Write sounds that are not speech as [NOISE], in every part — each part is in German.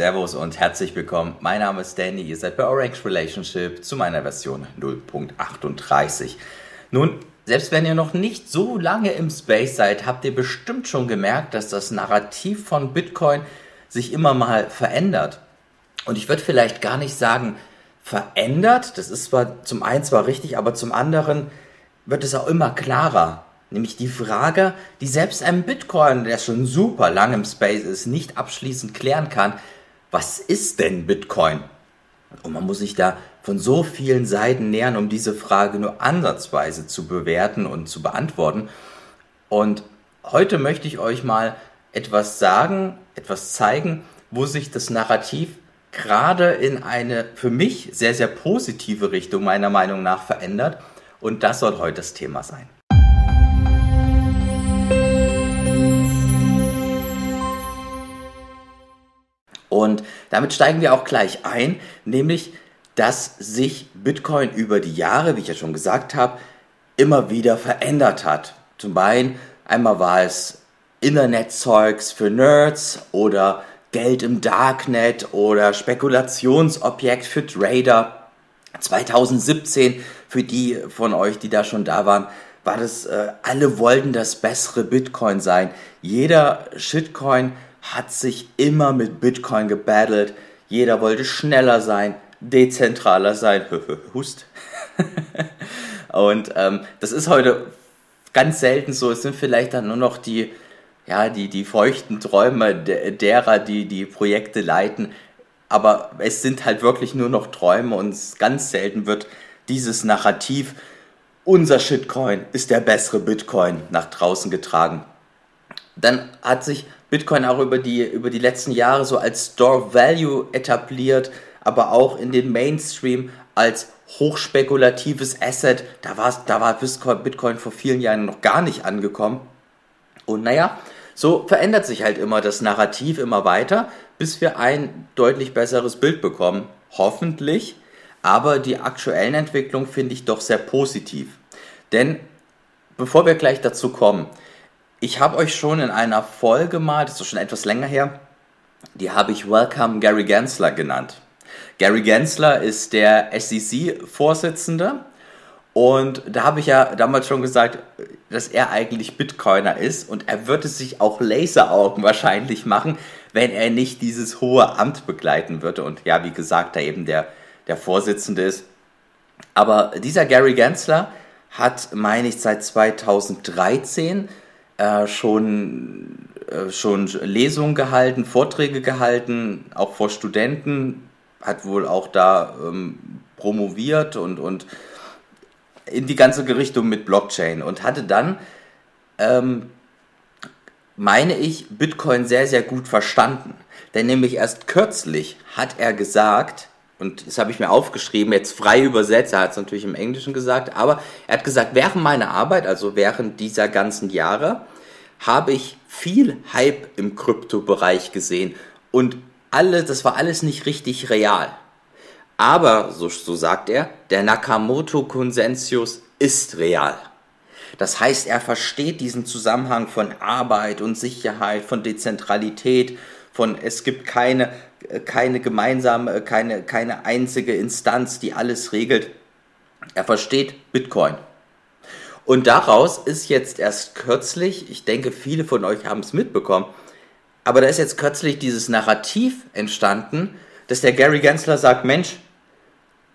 Servus und herzlich willkommen. Mein Name ist Danny, ihr seid bei Orange Relationship zu meiner Version 0.38. Nun, selbst wenn ihr noch nicht so lange im Space seid, habt ihr bestimmt schon gemerkt, dass das Narrativ von Bitcoin sich immer mal verändert. Und ich würde vielleicht gar nicht sagen verändert, das ist zwar zum einen zwar richtig, aber zum anderen wird es auch immer klarer. Nämlich die Frage, die selbst ein Bitcoin, der schon super lang im Space ist, nicht abschließend klären kann. Was ist denn Bitcoin? Und man muss sich da von so vielen Seiten nähern, um diese Frage nur ansatzweise zu bewerten und zu beantworten. Und heute möchte ich euch mal etwas sagen, etwas zeigen, wo sich das Narrativ gerade in eine für mich sehr, sehr positive Richtung meiner Meinung nach verändert. Und das soll heute das Thema sein. Und damit steigen wir auch gleich ein, nämlich, dass sich Bitcoin über die Jahre, wie ich ja schon gesagt habe, immer wieder verändert hat. Zum einen, einmal war es Internetzeugs für Nerds oder Geld im Darknet oder Spekulationsobjekt für Trader. 2017, für die von euch, die da schon da waren, war das, äh, alle wollten das bessere Bitcoin sein. Jeder Shitcoin hat sich immer mit Bitcoin gebattelt. Jeder wollte schneller sein, dezentraler sein. Hust. [LAUGHS] Und ähm, das ist heute ganz selten so. Es sind vielleicht dann nur noch die, ja, die, die feuchten Träume derer, die die Projekte leiten. Aber es sind halt wirklich nur noch Träume und ganz selten wird dieses Narrativ, unser Shitcoin ist der bessere Bitcoin, nach draußen getragen. Dann hat sich Bitcoin auch über die, über die letzten Jahre so als Store Value etabliert, aber auch in den Mainstream als hochspekulatives Asset. Da, da war Bitcoin vor vielen Jahren noch gar nicht angekommen. Und naja, so verändert sich halt immer das Narrativ immer weiter, bis wir ein deutlich besseres Bild bekommen. Hoffentlich. Aber die aktuellen Entwicklungen finde ich doch sehr positiv. Denn bevor wir gleich dazu kommen, ich habe euch schon in einer Folge mal, das ist schon etwas länger her, die habe ich Welcome Gary Gensler genannt. Gary Gensler ist der SEC-Vorsitzende und da habe ich ja damals schon gesagt, dass er eigentlich Bitcoiner ist und er würde sich auch Laseraugen wahrscheinlich machen, wenn er nicht dieses hohe Amt begleiten würde und ja, wie gesagt, da eben der, der Vorsitzende ist. Aber dieser Gary Gensler hat, meine ich, seit 2013 äh, schon, äh, schon Lesungen gehalten, Vorträge gehalten, auch vor Studenten, hat wohl auch da ähm, promoviert und, und in die ganze Richtung mit Blockchain und hatte dann, ähm, meine ich, Bitcoin sehr, sehr gut verstanden. Denn nämlich erst kürzlich hat er gesagt, und das habe ich mir aufgeschrieben, jetzt frei übersetzt, er hat es natürlich im Englischen gesagt, aber er hat gesagt, während meiner Arbeit, also während dieser ganzen Jahre, habe ich viel Hype im Kryptobereich gesehen und alle, das war alles nicht richtig real. Aber, so, so sagt er, der Nakamoto-Konsensus ist real. Das heißt, er versteht diesen Zusammenhang von Arbeit und Sicherheit, von Dezentralität, von es gibt keine, keine gemeinsame, keine, keine einzige Instanz, die alles regelt. Er versteht Bitcoin. Und daraus ist jetzt erst kürzlich, ich denke, viele von euch haben es mitbekommen, aber da ist jetzt kürzlich dieses Narrativ entstanden, dass der Gary Gensler sagt, Mensch,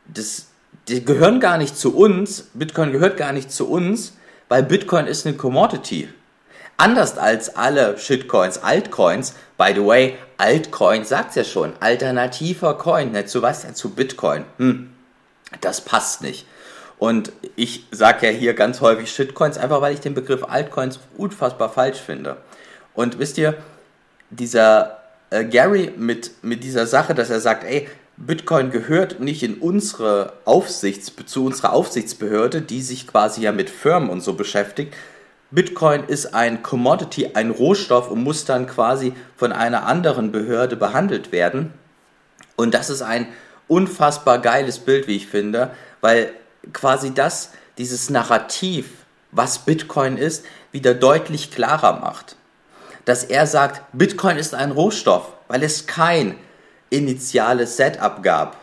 das, die gehören gar nicht zu uns, Bitcoin gehört gar nicht zu uns, weil Bitcoin ist eine Commodity. Anders als alle Shitcoins, Altcoins, by the way, Altcoin sagt's ja schon, alternativer Coin, nicht zu was? Zu Bitcoin. Hm, das passt nicht. Und ich sage ja hier ganz häufig Shitcoins, einfach weil ich den Begriff Altcoins unfassbar falsch finde. Und wisst ihr, dieser äh, Gary mit, mit dieser Sache, dass er sagt, ey, Bitcoin gehört nicht in unsere Aufsichts, zu unserer Aufsichtsbehörde, die sich quasi ja mit Firmen und so beschäftigt. Bitcoin ist ein Commodity, ein Rohstoff und muss dann quasi von einer anderen Behörde behandelt werden. Und das ist ein unfassbar geiles Bild, wie ich finde, weil quasi das, dieses Narrativ, was Bitcoin ist, wieder deutlich klarer macht. Dass er sagt, Bitcoin ist ein Rohstoff, weil es kein initiales Setup gab.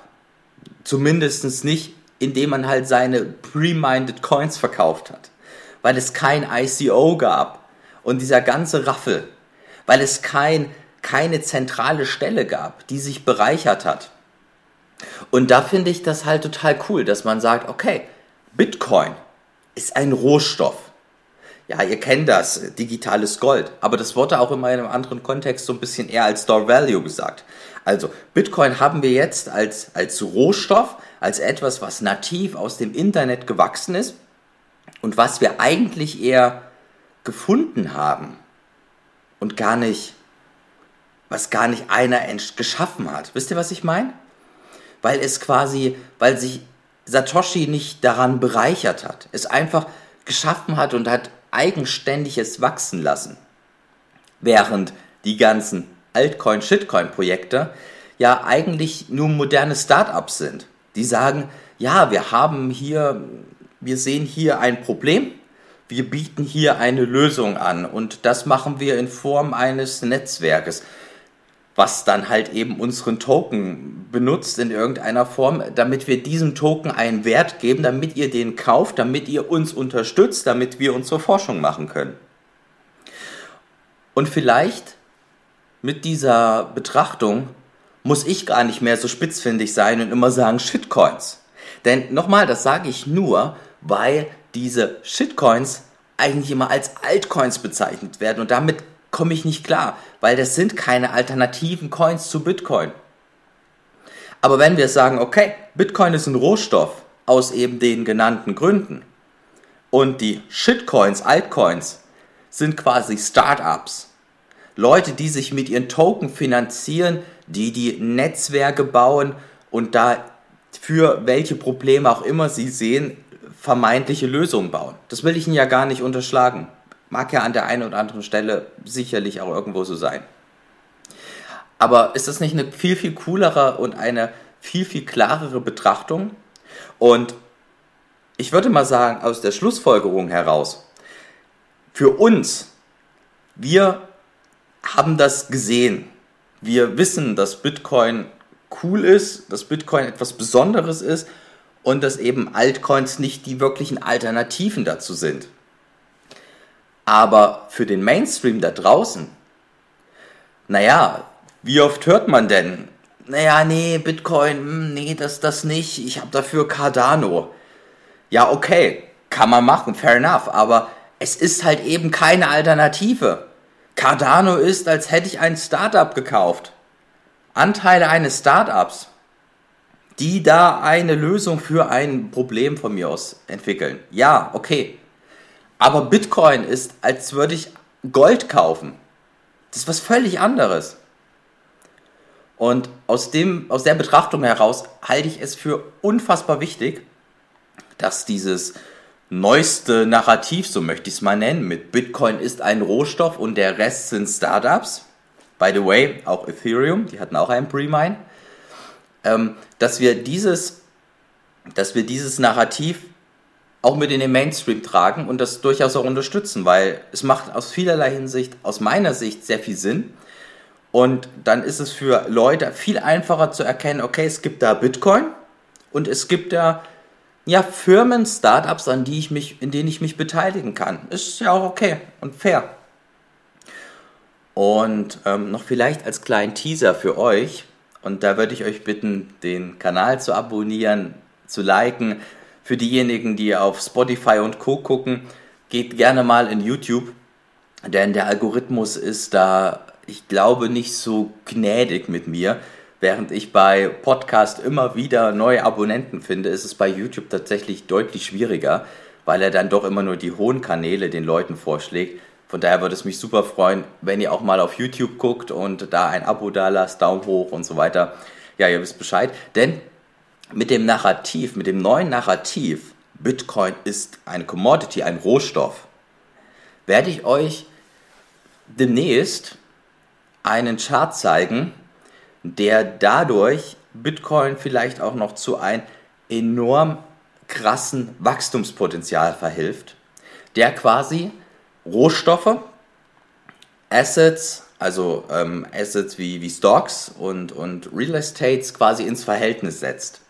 Zumindest nicht, indem man halt seine pre-minded Coins verkauft hat. Weil es kein ICO gab und dieser ganze Raffel. Weil es kein, keine zentrale Stelle gab, die sich bereichert hat. Und da finde ich das halt total cool, dass man sagt, okay, Bitcoin ist ein Rohstoff. Ja, ihr kennt das, digitales Gold. Aber das wurde auch immer in einem anderen Kontext so ein bisschen eher als Store Value gesagt. Also Bitcoin haben wir jetzt als, als Rohstoff, als etwas, was nativ aus dem Internet gewachsen ist und was wir eigentlich eher gefunden haben und gar nicht, was gar nicht einer geschaffen hat. Wisst ihr, was ich meine? Weil es quasi, weil sich Satoshi nicht daran bereichert hat, es einfach geschaffen hat und hat eigenständig es wachsen lassen. Während die ganzen Altcoin-Shitcoin-Projekte ja eigentlich nur moderne Startups sind. Die sagen, ja, wir haben hier, wir sehen hier ein Problem, wir bieten hier eine Lösung an und das machen wir in Form eines Netzwerkes, was dann halt eben unseren Token benutzt in irgendeiner Form, damit wir diesem Token einen Wert geben, damit ihr den kauft, damit ihr uns unterstützt, damit wir unsere Forschung machen können. Und vielleicht mit dieser Betrachtung muss ich gar nicht mehr so spitzfindig sein und immer sagen Shitcoins. Denn nochmal, das sage ich nur, weil diese Shitcoins eigentlich immer als Altcoins bezeichnet werden und damit komme ich nicht klar, weil das sind keine alternativen Coins zu Bitcoin. Aber wenn wir sagen, okay, Bitcoin ist ein Rohstoff aus eben den genannten Gründen und die Shitcoins, Altcoins sind quasi Startups, Leute, die sich mit ihren Token finanzieren, die die Netzwerke bauen und da für welche Probleme auch immer sie sehen, vermeintliche Lösungen bauen. Das will ich Ihnen ja gar nicht unterschlagen. Mag ja an der einen oder anderen Stelle sicherlich auch irgendwo so sein. Aber ist das nicht eine viel, viel coolere und eine viel, viel klarere Betrachtung? Und ich würde mal sagen, aus der Schlussfolgerung heraus, für uns, wir haben das gesehen. Wir wissen, dass Bitcoin cool ist, dass Bitcoin etwas Besonderes ist und dass eben Altcoins nicht die wirklichen Alternativen dazu sind. Aber für den Mainstream da draußen, naja, wie oft hört man denn? Naja, nee, Bitcoin, hm, nee, das, das nicht, ich habe dafür Cardano. Ja, okay, kann man machen, fair enough, aber es ist halt eben keine Alternative. Cardano ist, als hätte ich ein Startup gekauft. Anteile eines Startups, die da eine Lösung für ein Problem von mir aus entwickeln. Ja, okay. Aber Bitcoin ist, als würde ich Gold kaufen. Das ist was völlig anderes. Und aus, dem, aus der Betrachtung heraus halte ich es für unfassbar wichtig, dass dieses neueste Narrativ, so möchte ich es mal nennen, mit Bitcoin ist ein Rohstoff und der Rest sind Startups. By the way, auch Ethereum, die hatten auch einen Pre-Mine. Ähm, dass wir dieses, dass wir dieses Narrativ auch mit in den Mainstream tragen und das durchaus auch unterstützen, weil es macht aus vielerlei Hinsicht, aus meiner Sicht, sehr viel Sinn. Und dann ist es für Leute viel einfacher zu erkennen, okay, es gibt da Bitcoin und es gibt da ja, Firmen, Startups, an die ich mich, in denen ich mich beteiligen kann. Ist ja auch okay und fair. Und ähm, noch vielleicht als kleinen Teaser für euch, und da würde ich euch bitten, den Kanal zu abonnieren, zu liken. Für diejenigen, die auf Spotify und Co gucken, geht gerne mal in YouTube, denn der Algorithmus ist da, ich glaube, nicht so gnädig mit mir. Während ich bei Podcast immer wieder neue Abonnenten finde, ist es bei YouTube tatsächlich deutlich schwieriger, weil er dann doch immer nur die hohen Kanäle den Leuten vorschlägt. Von daher würde es mich super freuen, wenn ihr auch mal auf YouTube guckt und da ein Abo da lasst, Daumen hoch und so weiter. Ja, ihr wisst Bescheid. Denn mit dem Narrativ, mit dem neuen Narrativ, Bitcoin ist eine Commodity, ein Rohstoff, werde ich euch demnächst einen Chart zeigen, der dadurch Bitcoin vielleicht auch noch zu einem enorm krassen Wachstumspotenzial verhilft, der quasi Rohstoffe, Assets, also ähm, Assets wie, wie Stocks und, und Real Estates quasi ins Verhältnis setzt.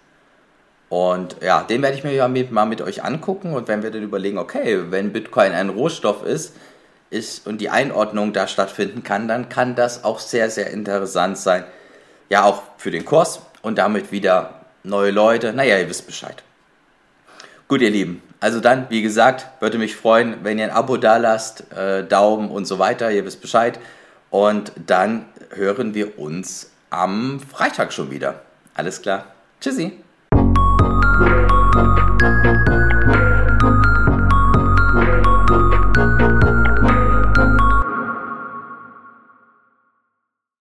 Und ja, den werde ich mir ja mit, mal mit euch angucken und wenn wir dann überlegen, okay, wenn Bitcoin ein Rohstoff ist, ist und die Einordnung da stattfinden kann, dann kann das auch sehr, sehr interessant sein. Ja, auch für den Kurs und damit wieder neue Leute. Naja, ihr wisst Bescheid. Gut, ihr Lieben. Also dann, wie gesagt, würde mich freuen, wenn ihr ein Abo da lasst, äh, Daumen und so weiter. Ihr wisst Bescheid. Und dann hören wir uns am Freitag schon wieder. Alles klar. Tschüssi.